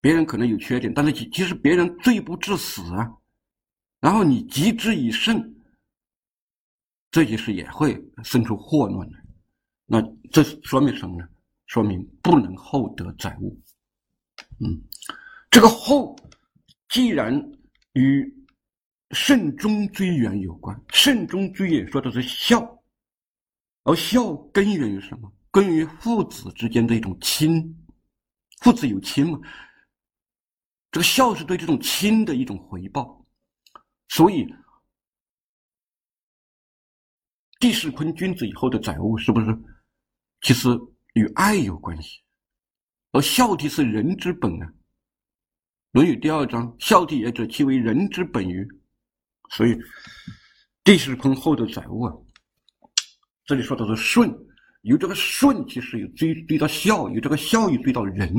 别人可能有缺点，但是其其实别人罪不至死啊，然后你急之以胜，这件事也会生出祸乱来。那这说明什么呢？说明不能厚德载物。嗯，这个厚，既然与慎终追远有关，慎终追远说的是孝，而孝根源于什么？根源于父子之间的一种亲，父子有亲嘛。这个孝是对这种亲的一种回报，所以地势坤君子以后的载物是不是？其实与爱有关系，而孝悌是人之本啊，《论语》第二章：“孝悌也者，其为人之本于。”所以，地势坤后的载物啊，这里说的是顺，有这个顺，其实有追追到孝，有这个孝又追到仁。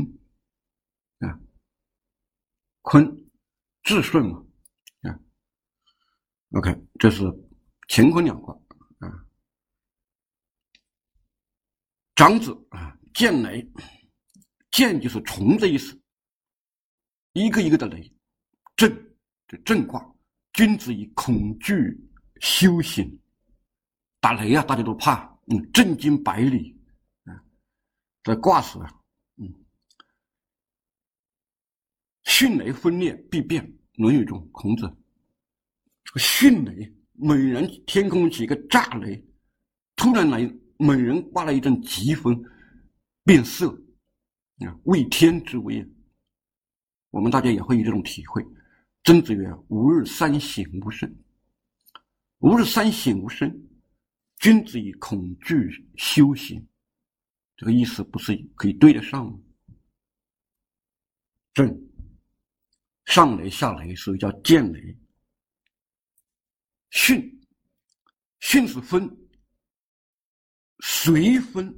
坤，至顺嘛，啊，OK，这是乾坤两卦啊。长子啊，见雷，见就是虫的意思，一个一个的雷，震，这震卦，君子以恐惧修行，打雷啊，大家都怕，嗯，震惊百里啊，这卦辞啊。迅雷分裂必变，《论语》中孔子这个迅雷，猛然天空起一个炸雷，突然来猛然刮了一阵疾风，变色啊，为天之威。我们大家也会有这种体会。曾子曰：“吾日三省吾身。”吾日三省吾身，君子以恐惧修行。这个意思不是可以对得上吗？正。上雷下雷，所以叫见雷。巽，巽是分，随分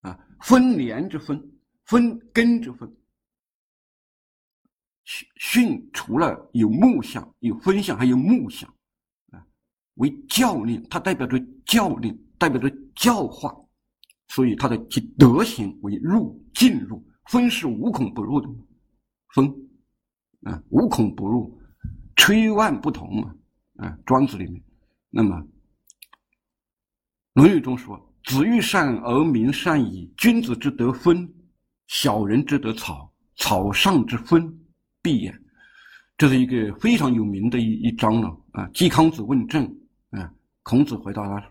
啊，分连之分，分根之分。巽除了有木相、有分相，还有木相啊，为教令，它代表着教令，代表着教化，所以它的其德行为入进入，分是无孔不入的。风，啊，无孔不入，吹万不同嘛，啊，庄子里面，那么，《论语》中说：“子欲善而民善矣。君子之德风，小人之德草。草上之风，必也。”这是一个非常有名的一一章了啊。季康子问政，啊，孔子回答他：“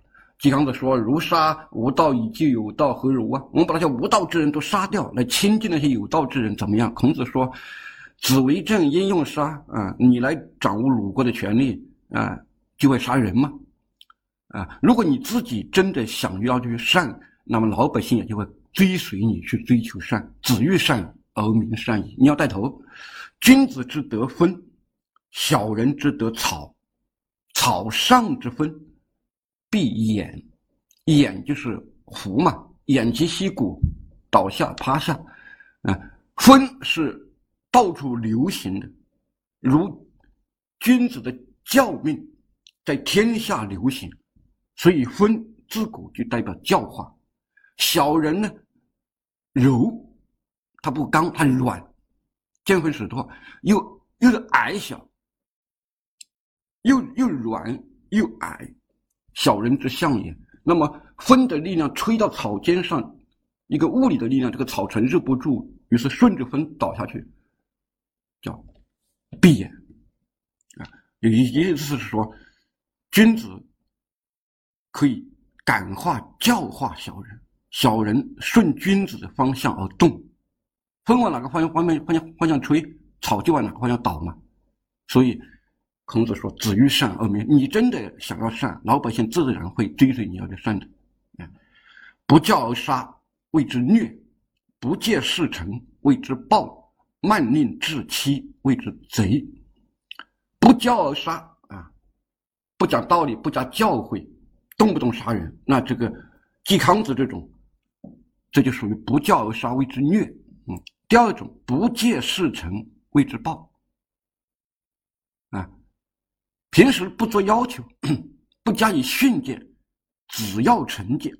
季康子说：‘如杀无道以救有道，何如啊？’我们把那些无道之人都杀掉，来亲近那些有道之人，怎么样？”孔子说。子为政，应用杀啊！你来掌握鲁国的权利啊，就会杀人吗？啊！如果你自己真的想要去善，那么老百姓也就会追随你去追求善。子欲善而民善矣。你要带头，君子之德分，小人之德草。草上之分，必偃。偃就是伏嘛，偃旗息鼓，倒下趴下。啊，分是。到处流行的，如君子的教命，在天下流行，所以分自古就代表教化。小人呢，柔，他不刚，他软，见风使舵，又又是矮小，又又软又矮，小人之象也。那么风的力量吹到草尖上，一个物理的力量，这个草承受不住，于是顺着风倒下去。叫闭眼啊，意意思是说，君子可以感化教化小人，小人顺君子的方向而动，风往哪个方向方面方向方向吹，草就往哪个方向倒嘛。所以孔子说：“子欲善而民。”你真的想要善，老百姓自然会追随你要去善的。啊，不教而杀谓之虐，不戒事成谓之暴。慢令至期谓之贼，不教而杀啊！不讲道理，不讲教诲，动不动杀人，那这个季康子这种，这就属于不教而杀谓之虐。嗯，第二种不戒事成谓之暴啊！平时不做要求，不加以训诫，只要成绩。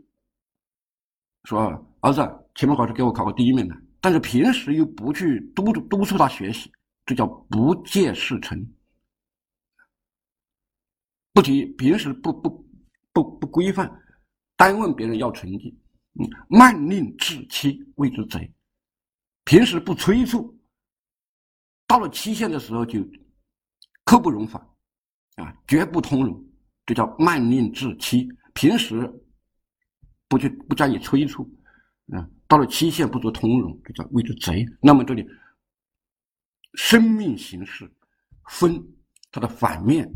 说儿子，期末考试给我考个第一名来。但是平时又不去督督促他学习，这叫不戒事成。不提平时不不不不规范，单问别人要成绩，嗯，慢令至期谓之贼。平时不催促，到了期限的时候就刻不容缓，啊，绝不通融，这叫慢令至期。平时不去不加以催促，啊。到了期限不做通融，这叫谓之贼。那么这里生命形式分它的反面，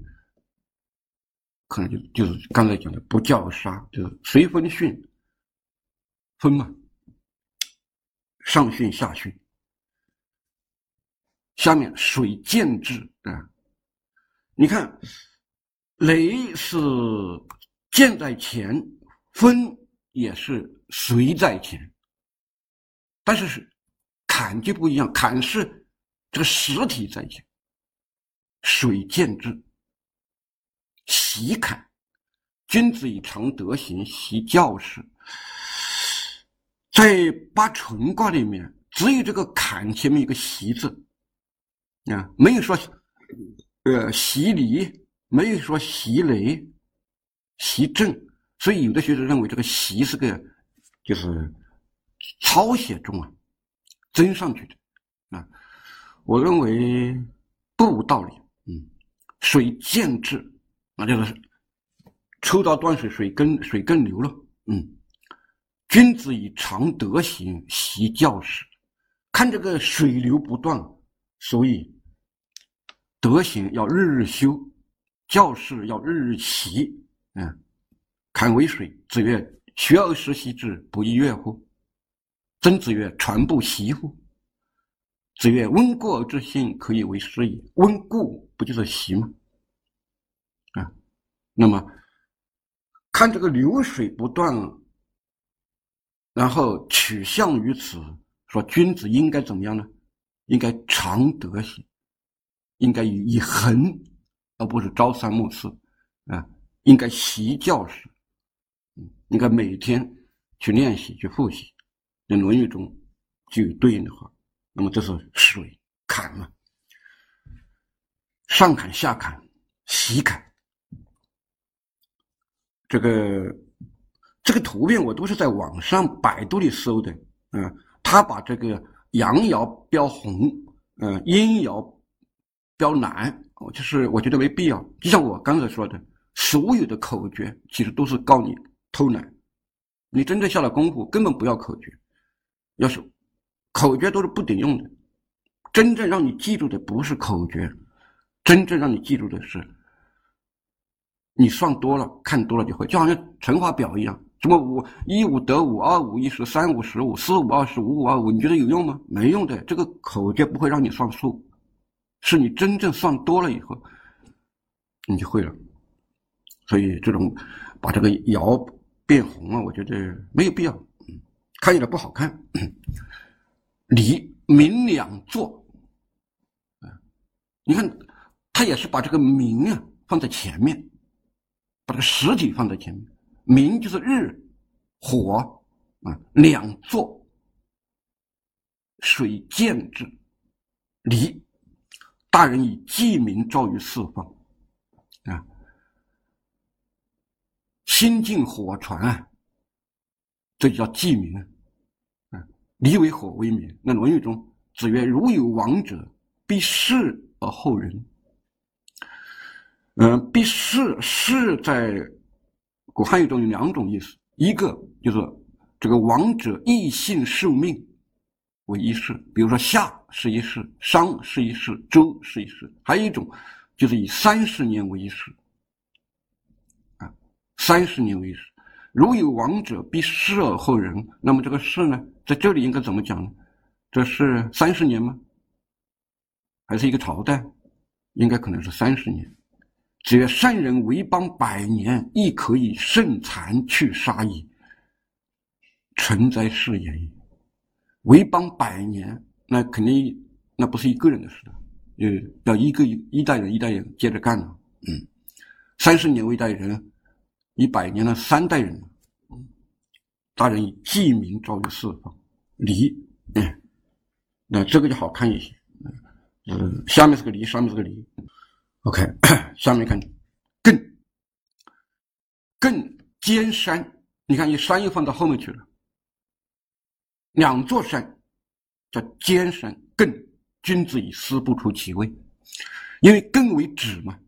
可能就就是刚才讲的不教杀，就是随分训分嘛，上训下训。下面水见制啊，你看雷是箭在前，风也是随在前。但是是坎就不一样，坎是这个实体在前，水见之，习坎，君子以常德行，习教士。在八纯卦里面，只有这个坎前面一个习字，啊，没有说呃习礼，没有说习雷，习正，所以有的学者认为这个习是个就是。抄写中啊，增上去的啊，我认为不无道理。嗯，水见至，那就是抽刀断水，水更水更流了。嗯，君子以常德行，习教士。看这个水流不断，所以德行要日日修，教士要日日习。嗯，坎为水，子曰：“学而时习之，不亦说乎？”曾子曰：“传不习乎？”子曰：“温故而知新，可以为师矣。温故不就是习吗？啊，那么看这个流水不断，然后取向于此，说君子应该怎么样呢？应该常德行，应该以以恒，而不是朝三暮四啊。应该习教师，嗯，应该每天去练习，去复习。在《论语》中就有对应的话，那么这是水坎嘛？上坎下坎，习坎。这个这个图片我都是在网上百度里搜的，嗯，他把这个阳爻标红，嗯，阴爻标蓝，我就是我觉得没必要。就像我刚才说的，所有的口诀其实都是告你偷懒，你真正下了功夫，根本不要口诀。要是口诀都是不顶用的，真正让你记住的不是口诀，真正让你记住的是你算多了、看多了就会，就好像乘法表一样，什么五一五得五，二五一十，三五十五，四五二十五五二五，你觉得有用吗？没用的，这个口诀不会让你算数，是你真正算多了以后，你就会了。所以这种把这个爻变红了，我觉得没有必要。看起来不好看，离明两座，你看，他也是把这个明啊放在前面，把这个实体放在前面，明就是日、火啊，两座，水见之，离，大人以记明昭于四方，啊，心静火传啊。这就叫记名啊！啊离为火为明。那《论语》中，子曰：“如有亡者，必视而后仁。”嗯，必视视在古汉语中有两种意思，一个就是这个亡者异姓受命为一世，比如说夏是一世，商是一世，周是一世；还有一种就是以三十年为一世，啊，三十年为一世。如有亡者，必失而后人。那么这个“视”呢，在这里应该怎么讲呢？这是三十年吗？还是一个朝代？应该可能是三十年。子曰：“善人为邦百年，亦可以胜残去杀矣。成哉是也！为邦百年，那肯定那不是一个人的事了，呃，要一个一一代人一代人接着干了。嗯，三十年为一代人。”一百年的三代人，大人以记名昭于四方，离，嗯，那这个就好看一些。嗯，下面是个离，上面是个离。OK，下面看更，更尖山，你看，一山又放到后面去了。两座山叫尖山，艮，君子以思不出其位，因为艮为止嘛，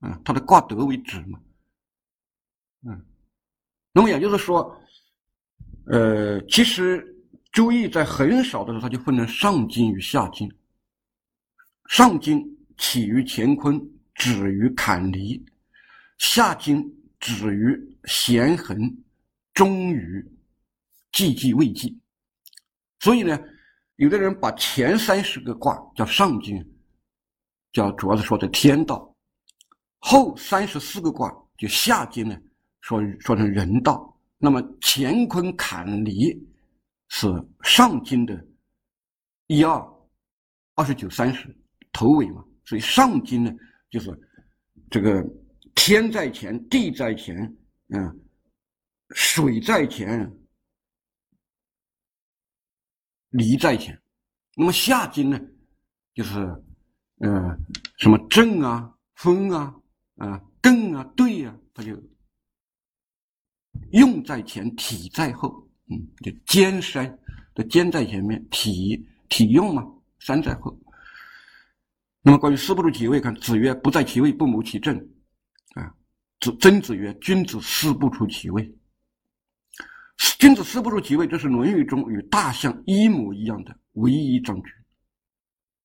嗯，它的卦德为止嘛，嗯，那么也就是说，呃，其实《周易》在很少的时候，它就分成上经与下经。上经起于乾坤，止于坎离；下经止于咸衡，终于既济未济。所以呢，有的人把前三十个卦叫上经，叫主要是说的天道；后三十四个卦就下经呢，说说成人道。那么乾坤坎离是上经的一二二十九三十。头尾嘛，所以上经呢，就是这个天在前，地在前，嗯，水在前，离在前。那么下经呢，就是呃，什么正啊、风啊、啊艮啊、兑啊，它就用在前，体在后。嗯，就尖山的尖在前面，体体用嘛，山在后。那么关于“思不出其位”，看子曰：“不在其位，不谋其政。”啊，子曾子曰：“君子思不出其位。”君子思不出其位，这是《论语》中与大象一模一样的唯一证据。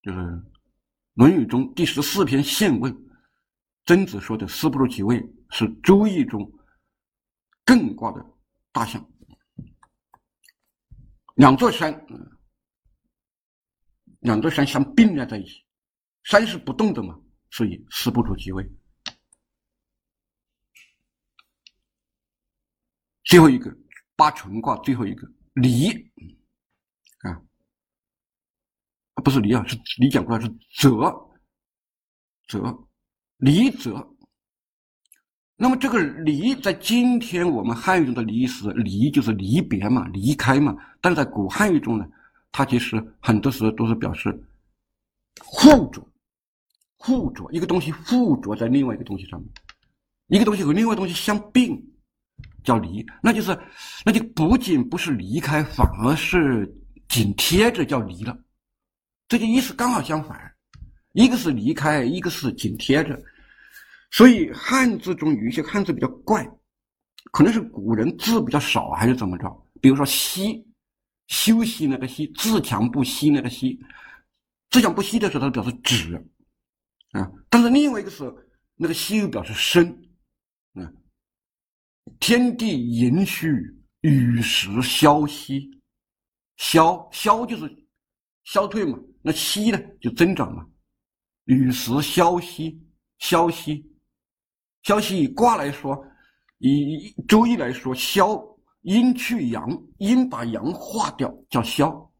就是《论语》中第十四篇《宪问》，曾子说的“思不出其位”是《周易》中艮卦的大象。两座山，两座山相并列在一起。山是不动的嘛，所以思不出其位。最后一个八纯卦，最后一个离啊，不是离啊，是离讲过来是泽泽离泽。那么这个离在今天我们汉语中的离是离，就是离别嘛，离开嘛。但是在古汉语中呢，它其实很多时候都是表示互着。附着一个东西附着在另外一个东西上面，一个东西和另外东西相并，叫离，那就是，那就不仅不是离开，反而是紧贴着叫离了，这个意思刚好相反，一个是离开，一个是紧贴着，所以汉字中有一些汉字比较怪，可能是古人字比较少还是怎么着，比如说息，休息那个息，自强不息那个息，自强不息的时候，它表示止。啊，但是另外一个是那个“息”又表示生，天地盈虚，与时消息，消消就是消退嘛，那“息”呢就增长嘛，与时消息，消息，消息以卦来说，以周易来说，消阴去阳，阴把阳化掉叫消，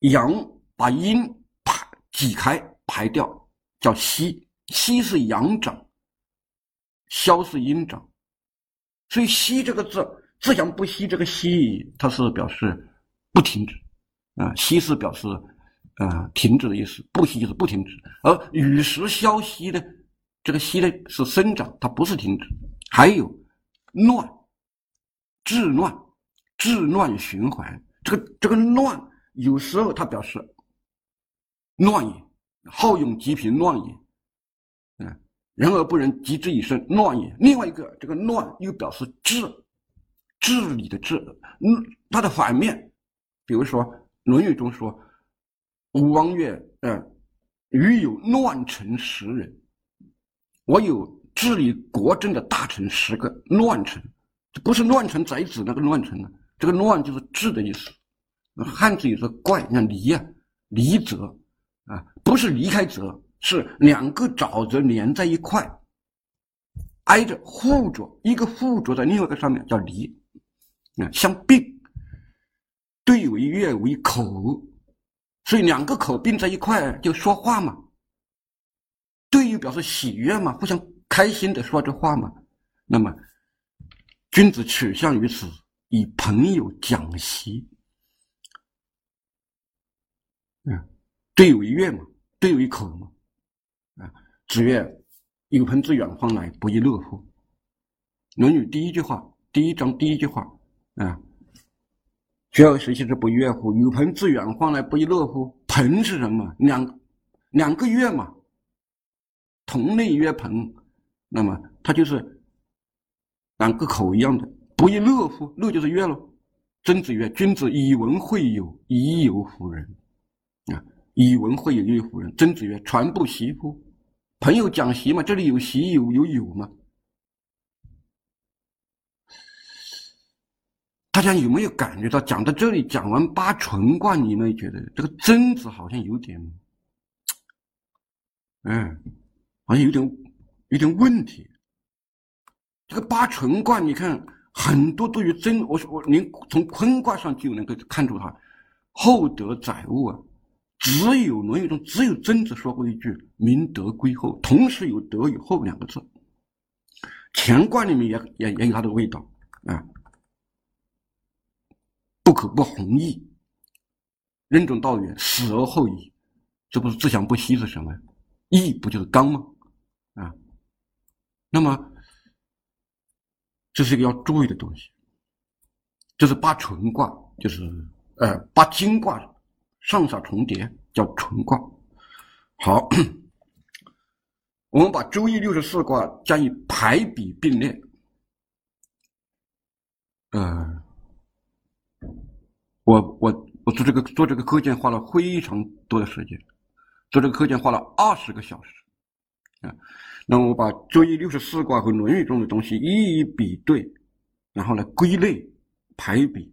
阳把阴排挤开排掉。叫息，息是阳长，消是阴长，所以息这个字，自强不息这个息，它是表示不停止，啊，息是表示啊停止的意思，不息就是不停止，而与时消息呢，这个息呢是生长，它不是停止，还有乱，治乱，治乱循环，这个这个乱有时候它表示乱也。好勇极贫乱也，人而不仁及之以身，乱也。另外一个，这个乱又表示治，治理的治，嗯，它的反面，比如说《论语》中说：“吴王曰，嗯，余有乱臣十人，我有治理国政的大臣十个，乱臣，不是乱臣宰子那个乱臣啊，这个乱就是治的意思。汉字有个怪，像离啊，离则。”啊，不是离开泽，是两个沼泽连在一块，挨着附着，一个附着在另外一个上面叫离，啊，相并，对为月为口，所以两个口并在一块就说话嘛，对于表示喜悦嘛，互相开心的说着话嘛，那么君子取向于此，以朋友讲习。嗯，对有一月嘛，对有一口嘛，子曰：“有朋自远方来，不亦乐乎？”《论语》第一句话，第一章第一句话，啊，学而时习之，不亦乐乎？有朋自远方来，不亦乐乎？朋是什么？两两个月嘛，同类曰朋，那么它就是两个口一样的，不亦乐乎？乐就是悦喽。曾子曰：“君子以文会友，已有乎人？”啊，以文会友，亦有乎人？曾子曰：“传不习乎？”朋友讲习嘛，这里有习有有友嘛？大家有没有感觉到，讲到这里，讲完八纯卦，你们觉得这个曾子好像有点，嗯，好像有点有点问题。这个八纯卦，你看。很多都有真，我我您从坤卦上就能够看出它厚德载物啊。只有《论语》中只有曾子说过一句“明德归厚”，同时有“德与厚”两个字。乾卦里面也也也有它的味道啊。不可不弘毅，任重道远，死而后已，这不是自强不息是什么？义不就是刚吗？啊，那么。这是一个要注意的东西，这是八纯卦，就是呃八经卦上下重叠，叫纯卦。好，我们把周易六十四卦加以排比并列。呃，我我我做这个做这个课件花了非常多的时间，做这个课件花了二十个小时，啊。那我把《周易》六十四卦和《论语》中的东西一一比对，然后呢归类、排比，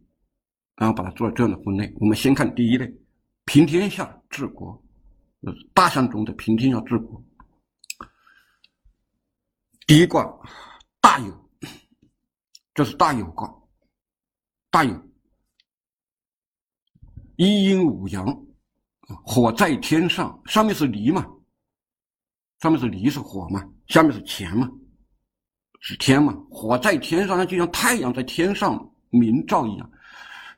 然后把它做了这样的分类。我们先看第一类：平天下治国，大象中的平天下治国。第一卦大有，这是大有卦。大有，一阴五阳，火在天上，上面是离嘛。上面是离是火嘛，下面是乾嘛，是天嘛。火在天上，那就像太阳在天上明照一样。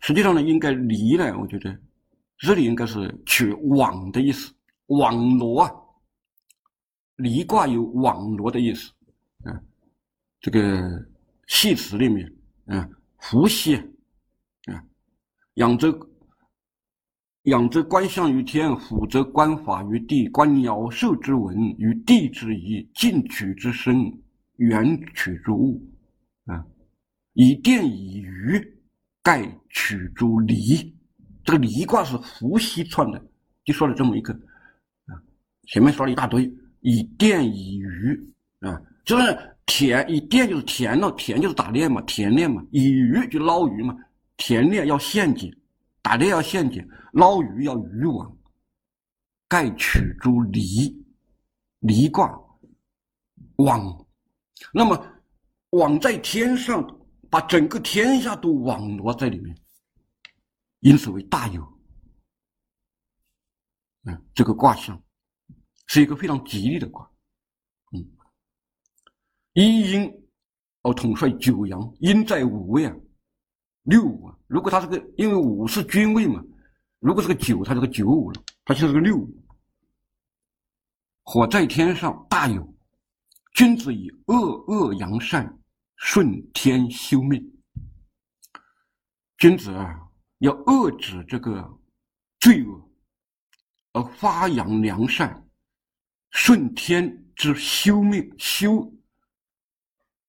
实际上呢，应该离呢，我觉得这里应该是取网的意思，网罗啊。离卦有网罗的意思，啊，这个系辞里面，啊，伏羲，啊，扬州。仰则观象于天，俯则观法于地。观鸟兽之文于地之宜，近取之声，远取之物。啊，以电以鱼，盖取诸离。这个离卦是伏羲创的，就说了这么一个。啊，前面说了一大堆，以电以鱼，啊，就是田，以电就是田了，田就是打猎嘛，田猎嘛，以鱼就捞鱼嘛，田猎要陷阱。打猎要陷阱，捞鱼要渔网，盖取诸离，离卦网，那么网在天上，把整个天下都网罗在里面，因此为大有。嗯，这个卦象是一个非常吉利的卦。嗯，一阴哦，统帅九阳，阴在五位啊。六五啊，如果他是个，因为五是君位嘛，如果是个九，他是个九五了，他就是个六五。火在天上，大有。君子以恶恶扬善，顺天修命。君子啊，要遏制这个罪恶，而发扬良善，顺天之修命，修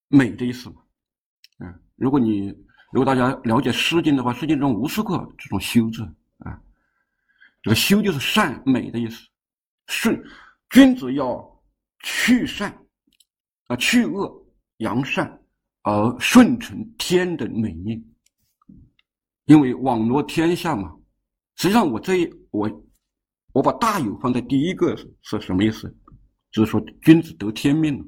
美的意思嘛。嗯，如果你。如果大家了解《诗经》的话，《诗经》中无数个这种“修”字啊，这个“修”就是善美的意思。顺君子要去善啊，去恶扬善，而顺承天的美命。因为网罗天下嘛。实际上，我这我我把大有放在第一个是什么意思？就是说，君子得天命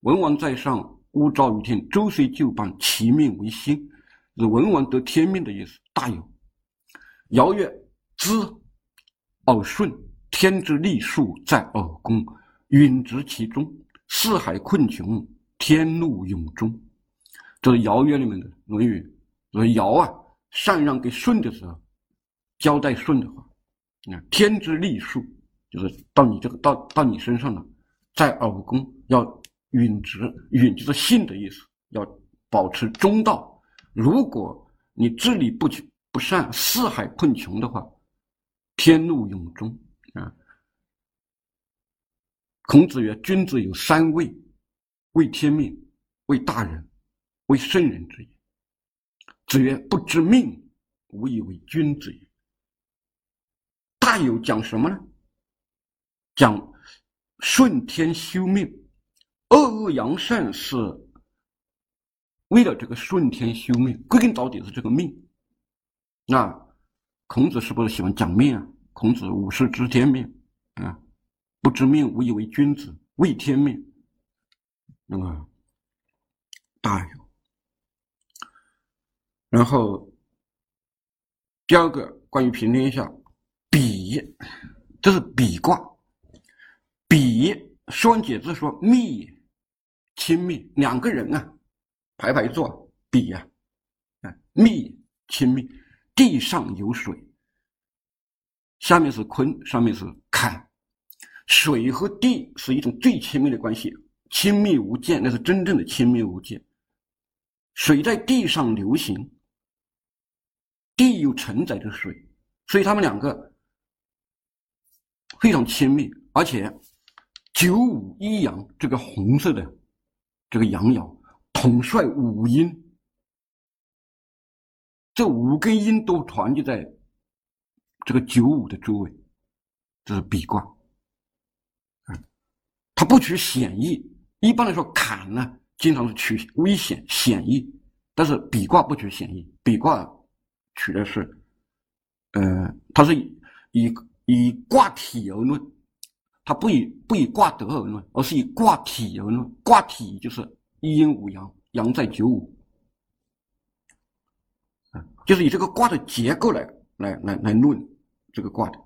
文王在上。乌昭于天，周虽旧邦，其命维新，是文王得天命的意思。大有。尧曰：“知耳顺，天之利数在耳弓，允直其中。四海困穷，天怒永终。”这是尧曰里面的《论语》。所以尧啊，禅让给舜的时候，交代舜的话，啊，天之历数，就是到你这个到到你身上了，在耳宫要允直，允就是信的意思，要保持中道。如果你治理不不善，四海困穷的话，天怒永终啊。孔子曰：“君子有三畏：畏天命，畏大人，畏圣人之言。”子曰：“不知命，无以为君子也。”大有讲什么呢？讲顺天修命，恶恶扬善是为了这个顺天修命，归根到底是这个命。那孔子是不是喜欢讲命啊？孔子五世知天命啊，不知命，无以为君子，畏天命。那么大有，然后第二个关于平天下。比，这是比卦。比，《说文解字》说密，亲密，两个人啊，排排坐，比呀，啊，密，亲密，地上有水，下面是坤，上面是坎，水和地是一种最亲密的关系，亲密无间，那是真正的亲密无间。水在地上流行，地又承载着水，所以他们两个。非常亲密，而且九五一阳这个红色的这个阳爻统帅五阴，这五根阴都团结在这个九五的周围，这是比卦。嗯，它不取险易，一般来说坎呢经常是取危险险易，但是比卦不取险易，比卦取的是，呃，它是以以。卦体而论，它不以不以卦德而论，而是以卦体而论。卦体就是一阴五阳，阳在九五，就是以这个卦的结构来来来来论这个卦的。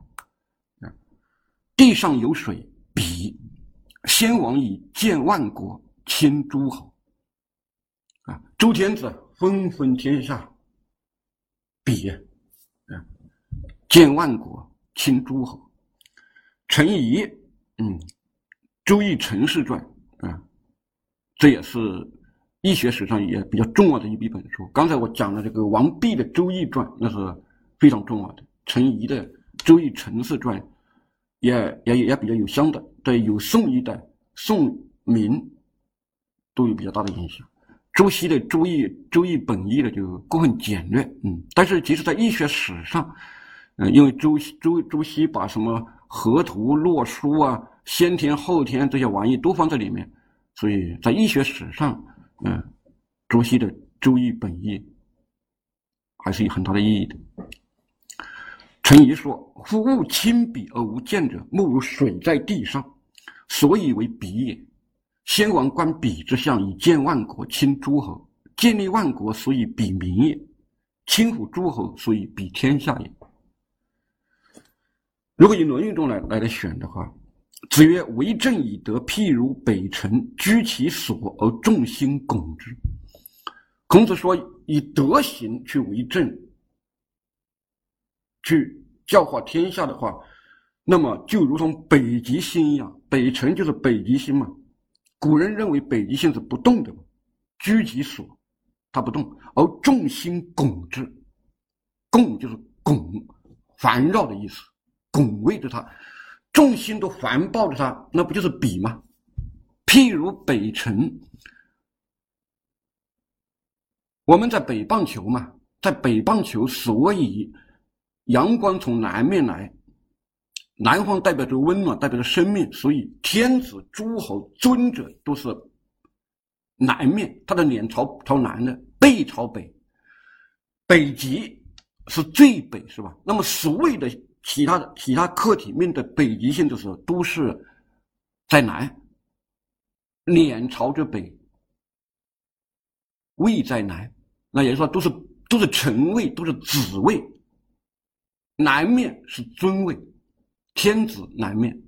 地上有水，比先王以建万国，亲诸侯。啊，周天子分封天下，比啊，建万国。亲诸侯，陈仪，嗯，《周易陈氏传》啊，这也是易学史上也比较重要的一笔本书。刚才我讲了这个王弼的《周易传》，那是非常重要的。陈仪的《周易陈氏传》也也也比较有相的，对有宋一代、宋明都有比较大的影响。朱熹的《周易》《周易本义》呢，就过分简略，嗯，但是其实在易学史上。嗯，因为朱朱朱熹把什么河图洛书啊、先天后天这些玩意都放在里面，所以在易学史上，嗯，朱熹的《周易本义》还是有很大的意义的。陈颐说：“夫物亲彼而无见者，莫如水在地上，所以为彼也。先王观彼之象，以建万国，亲诸侯；建立万国，所以比民也；亲抚诸侯，所以比天下也。”如果以《论语》中来来来选的话，子曰：“为政以德，譬如北辰，居其所而众星拱之。”孔子说：“以德行去为政，去教化天下的话，那么就如同北极星一样。北辰就是北极星嘛。古人认为北极星是不动的，居其所，它不动，而众星拱之，拱就是拱，环绕的意思。”拱卫着它，众星都环抱着它，那不就是比吗？譬如北辰，我们在北半球嘛，在北半球，所以阳光从南面来，南方代表着温暖，代表着生命，所以天子、诸侯、尊者都是南面，他的脸朝朝南的，背朝北，北极是最北，是吧？那么所谓的。其他的其他客体面对北极星的时候，都是在南，脸朝着北，位在南，那也就是说，都是都是臣位，都是子位。南面是尊位，天子南面，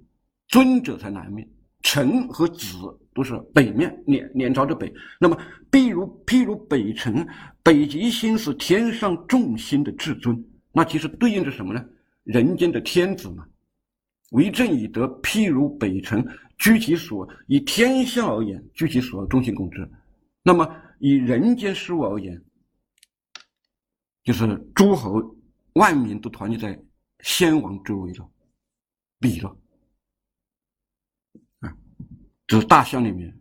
尊者在南面，臣和子都是北面，脸脸朝着北。那么，譬如譬如北辰，北极星是天上众星的至尊，那其实对应着什么呢？人间的天子嘛。为政以德，譬如北辰，居其所；以天下而言，居其所，中心共之。那么以人间事物而言，就是诸侯万民都团结在先王周围了，比了。啊，这是大象里面。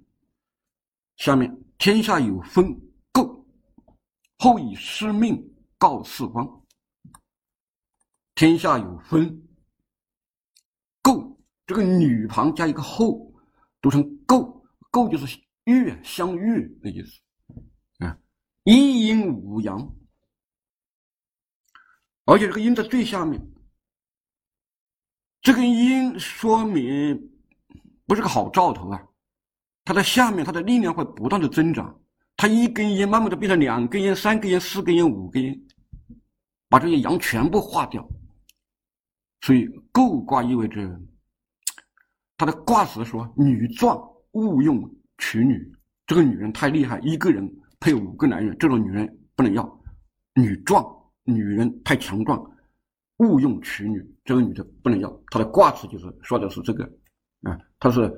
下面天下有分构，后以师命告四方。天下有分。构这个女旁加一个后，读成构，构就是遇相遇的意思啊。一阴五阳，而且这个阴在最下面，这根阴说明不是个好兆头啊。它在下面，它的力量会不断的增长，它一根烟慢慢的变成两根烟、三根烟、四根烟、五根烟，把这些阳全部化掉。所以构卦意味着，他的卦辞说：“女壮勿用娶女，这个女人太厉害，一个人配五个男人，这种女人不能要。女壮，女人太强壮，勿用娶女，这个女的不能要。”他的卦辞就是说的是这个，啊，他是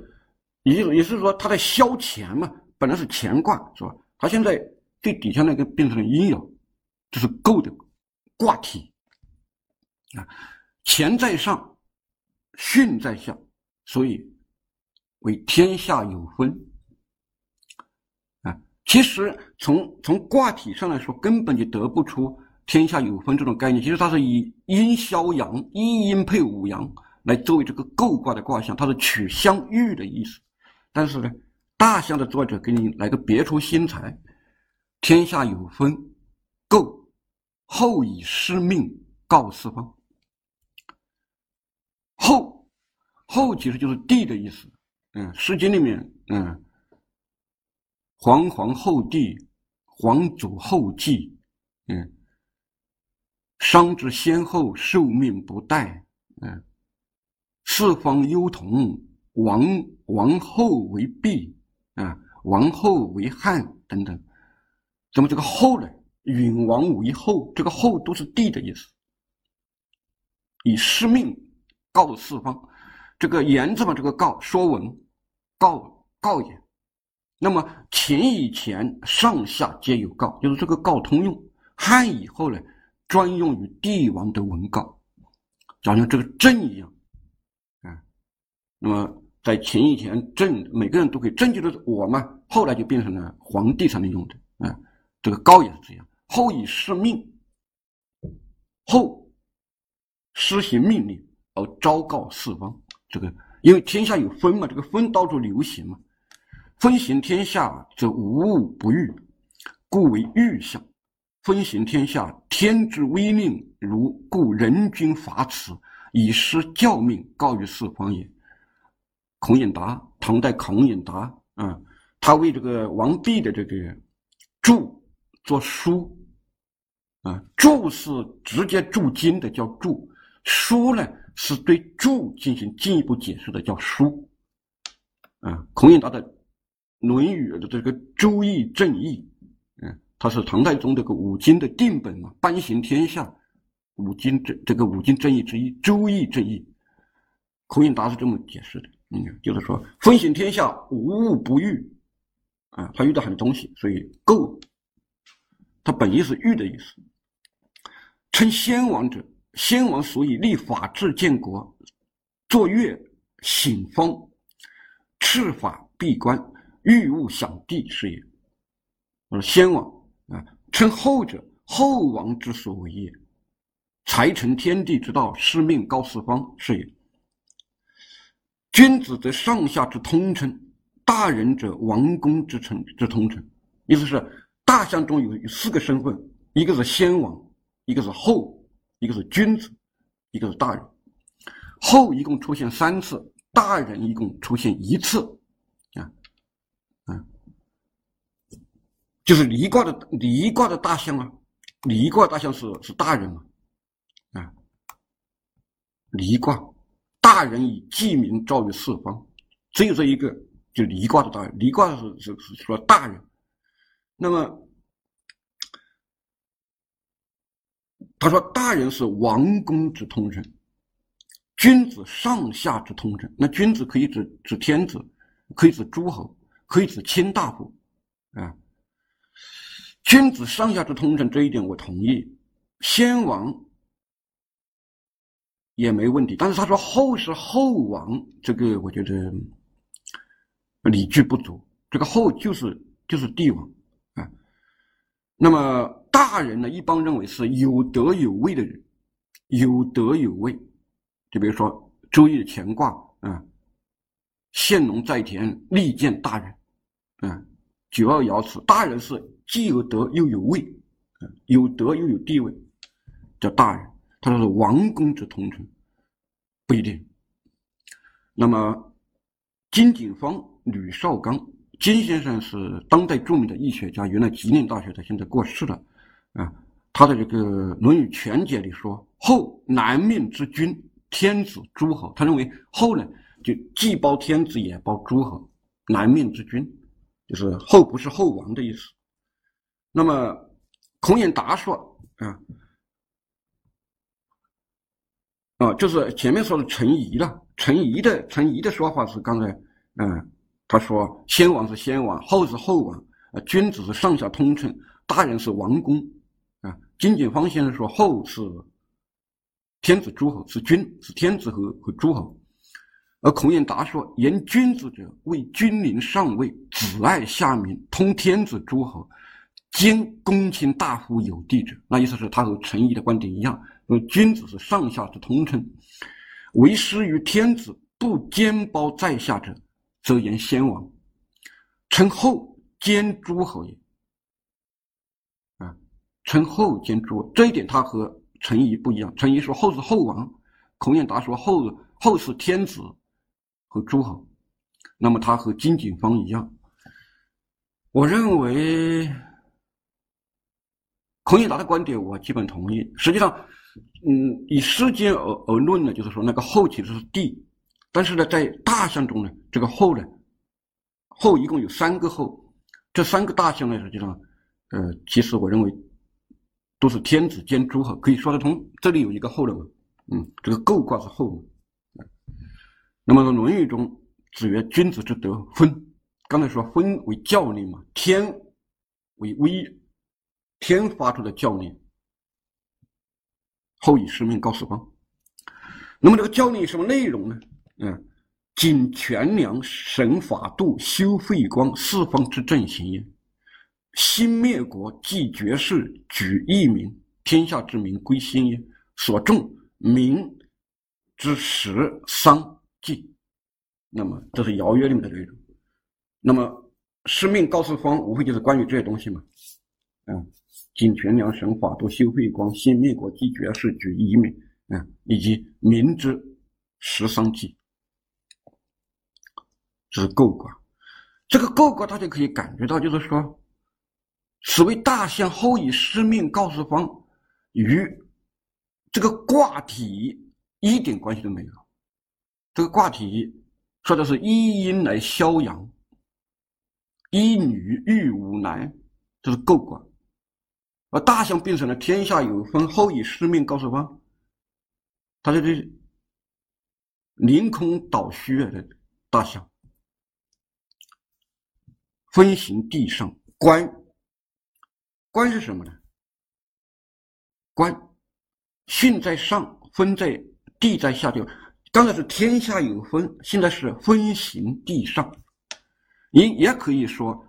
也也是说他在消钱嘛，本来是乾卦是吧？他现在最底下那个变成了阴爻，这是够的卦体啊。乾在上，巽在下，所以为天下有分啊。其实从从卦体上来说，根本就得不出天下有分这种概念。其实它是以阴消阳，一阴配五阳来作为这个构卦的卦象，它是取相遇的意思。但是呢，大象的作者给你来个别出心裁：天下有分，构后以师命告四方。后，后其实就是帝的意思。嗯，《诗经》里面，嗯，皇皇后帝，皇祖后继，嗯，商之先后，受命不殆，嗯，四方幽同，王王后为帝，啊，王后为汉等等。那么这个后呢？允王为后，这个后都是帝的意思，以师命。告四方，这个言字嘛，这个告说文，告告也。那么秦以前上下皆有告，就是这个告通用。汉以后呢，专用于帝王的文告，就像这个朕一样，啊。那么在秦以前，朕每个人都可以，朕就是我嘛。后来就变成了皇帝才能用的，啊，这个告也是这样。后以示命，后施行命令。而昭告四方，这个因为天下有风嘛，这个风到处流行嘛，风行天下则无物不遇，故为遇象。风行天下，天之威令如故人君伐此，以施教命告于四方也。孔颖达，唐代孔颖达啊，他为这个王弼的这个注做书啊，注是直接注经的，叫注书呢。是对注进行进一步解释的，叫书。啊，孔颖达的《论语》的这个《周易正义》，他是唐太宗这个五经的定本嘛，颁行天下五经这这个五经正义之一，《周易正义》。孔颖达是这么解释的，嗯，就是说，分行天下无物不欲，啊，他遇到很多东西，所以够，它本意是欲的意思。称先王者。先王所以立法治建国，作乐醒风，赤法闭关，御物享地是也。我说先王，称后者后王之所为也。才成天地之道，师命告四方是也。君子则上下之通称，大人者王公之称之通称。意思是大象中有有四个身份，一个是先王，一个是后。一个是君子，一个是大人。后一共出现三次，大人一共出现一次，啊，啊，就是离卦的离卦的大象啊，离卦大象是是大人嘛，啊，离卦大人以记名照于四方，只有这一个就离卦的大人，离卦是是是说大人，那么。他说：“大人是王公之通臣，君子上下之通臣。那君子可以指指天子，可以指诸侯，可以指卿大夫，啊。君子上下之通臣这一点我同意。先王也没问题，但是他说后是后王，这个我觉得理据不足。这个后就是就是帝王啊。那么大人呢，一般认为是有德有位的人，有德有位。就比如说《周易》的乾卦啊，“现农在田，利见大人”，啊，“九二爻辞”，大人是。既有德又有位，有德又有地位，叫大人。他说是王公之同臣，不一定。那么金景芳、吕绍刚，金先生是当代著名的易学家，原来吉林大学的，现在过世了。啊，他的这个《论语全解》里说：“后南面之君，天子诸侯。”他认为后呢，就既包天子也包诸侯。南面之君，就是后不是后王的意思。那么，孔颖达说：“啊，啊，就是前面说的陈仪了。陈仪的陈仪的说法是刚才，嗯，他说先王是先王，后是后王，啊，君子是上下通称，大人是王公，啊，金景芳先生说后是天子诸侯，是君，是天子和和诸侯。而孔颖达说，言君子者，为君临上位，子爱下民，通天子诸侯。”兼公卿大夫有地者，那意思是他和陈毅的观点一样，说君子是上下之通称，为师于天子，不兼包在下者，则言先王。称后兼诸侯也。啊，称后兼诸，这一点他和陈毅不一样。陈毅说后是后王，孔颖达说后后是天子和诸侯，那么他和金景芳一样。我认为。孔颖达的观点我基本同意。实际上，嗯，以时间而而论呢，就是说那个后其实是地，但是呢，在大象中呢，这个后呢，后一共有三个后，这三个大象呢，实际上，呃，其实我认为都是天子兼诸侯，可以说得通。这里有一个后了嘛，嗯，这个构卦是后。那么《论语》中子曰：“君子之德分。”刚才说分为教令嘛，天为威。天发出的教令，后以师命告四方。那么这个教令什么内容呢？嗯，谨权量，神法度，修废光，四方之正行也。兴灭国，继绝世，举义民，天下之民归心也。所重民之食丧祭。那么这是爻约里面的内容。那么师命告四方，无非就是关于这些东西嘛。嗯。尽权量，神法度，修慧光，先灭国，继绝世，举遗民，啊，以及明之十三计，这是构卦。这个构卦，大家可以感觉到，就是说，此为大象后以师命告诉方，与这个卦体一点关系都没有。这个卦体说的是一阴来消阳，一女遇无男，这是构卦。而大象变成了天下有分，后以师命告诉方。他这这凌空倒虚的大象，分行地上官。官是什么呢？官，训在上，分在地在下。就刚才是天下有分，现在是分行地上。你也可以说。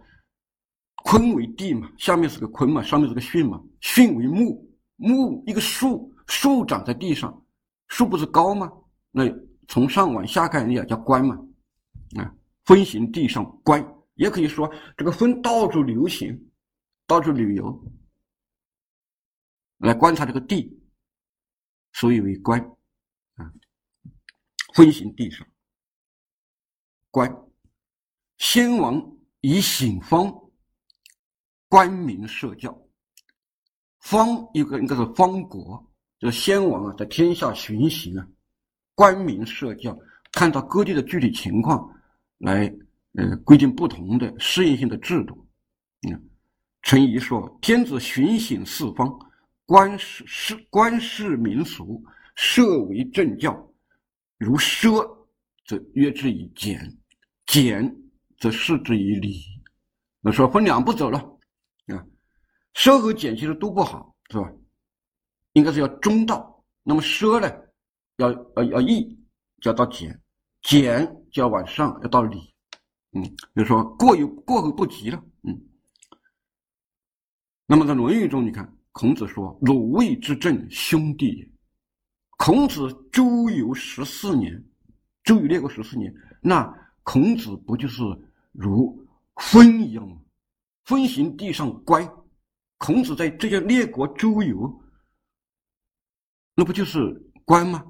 坤为地嘛，下面是个坤嘛，上面是个巽嘛。巽为木，木一个树，树长在地上，树不是高吗？那从上往下看，也叫观嘛。啊，分行地上观，也可以说这个风到处流行，到处旅游，来观察这个地，所以为观。啊，分行地上观，先王以醒方。官民社教，方一个应该是方国，就是先王啊，在天下巡行啊，官民社教，看到各地的具体情况，来呃规定不同的适应性的制度。嗯，陈仪说：“天子巡行四方，官世世官世民俗，设为政教。如奢，则约之以俭；俭，则示之以礼。那说分两步走了啊，奢和俭其实都不好，是吧？应该是要中道。那么奢呢，要要要义，就要到俭；俭就要往上，要到礼。嗯，比如说过犹过犹不及了。嗯。那么在《论语》中，你看孔子说：“鲁卫之政，兄弟也。”孔子周游十四年，周游列国十四年，那孔子不就是如风一样吗？风行地上乖。孔子在这些列国周游，那不就是官吗？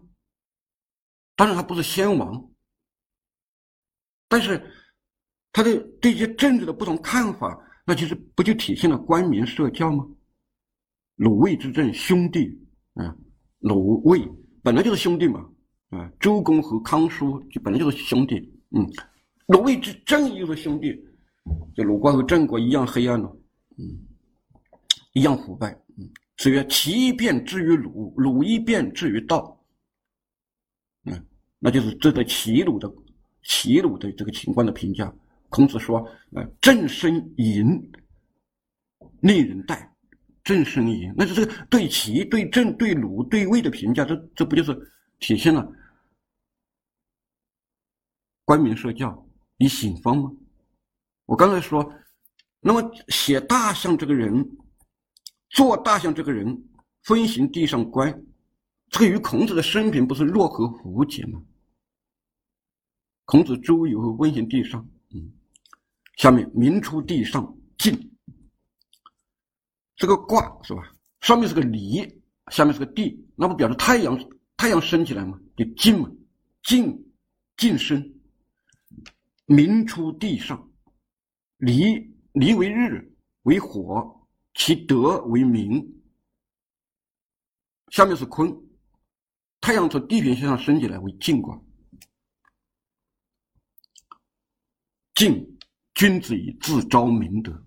当然他不是先王，但是他的对一些政治的不同看法，那其实不就体现了官民社教吗？鲁卫之政，兄弟啊，鲁卫本来就是兄弟嘛，啊，周公和康叔就本来就是兄弟，嗯，鲁卫之政又是兄弟，这鲁国和郑国一样黑暗了，嗯，一样腐败，嗯，子曰：“其一变之于鲁，鲁一变之于道。”嗯，那就是这对齐鲁的齐鲁的这个情况的评价。孔子说：“呃，正生淫，令人待。正生淫，那是这个对齐、对郑、对鲁、对魏的评价，这这不就是体现了官民社教以醒方吗？我刚才说，那么写大象这个人，做大象这个人，分行地上乖，这个与孔子的生平不是若合符节吗？孔子周游温行地上，嗯。下面明出地上静，这个卦是吧？上面是个离，下面是个地，那不表示太阳太阳升起来吗？就静嘛，静静升。明出地上，离离为日为火，其德为明。下面是坤，太阳从地平线上升起来为静卦，静。君子以自昭明德。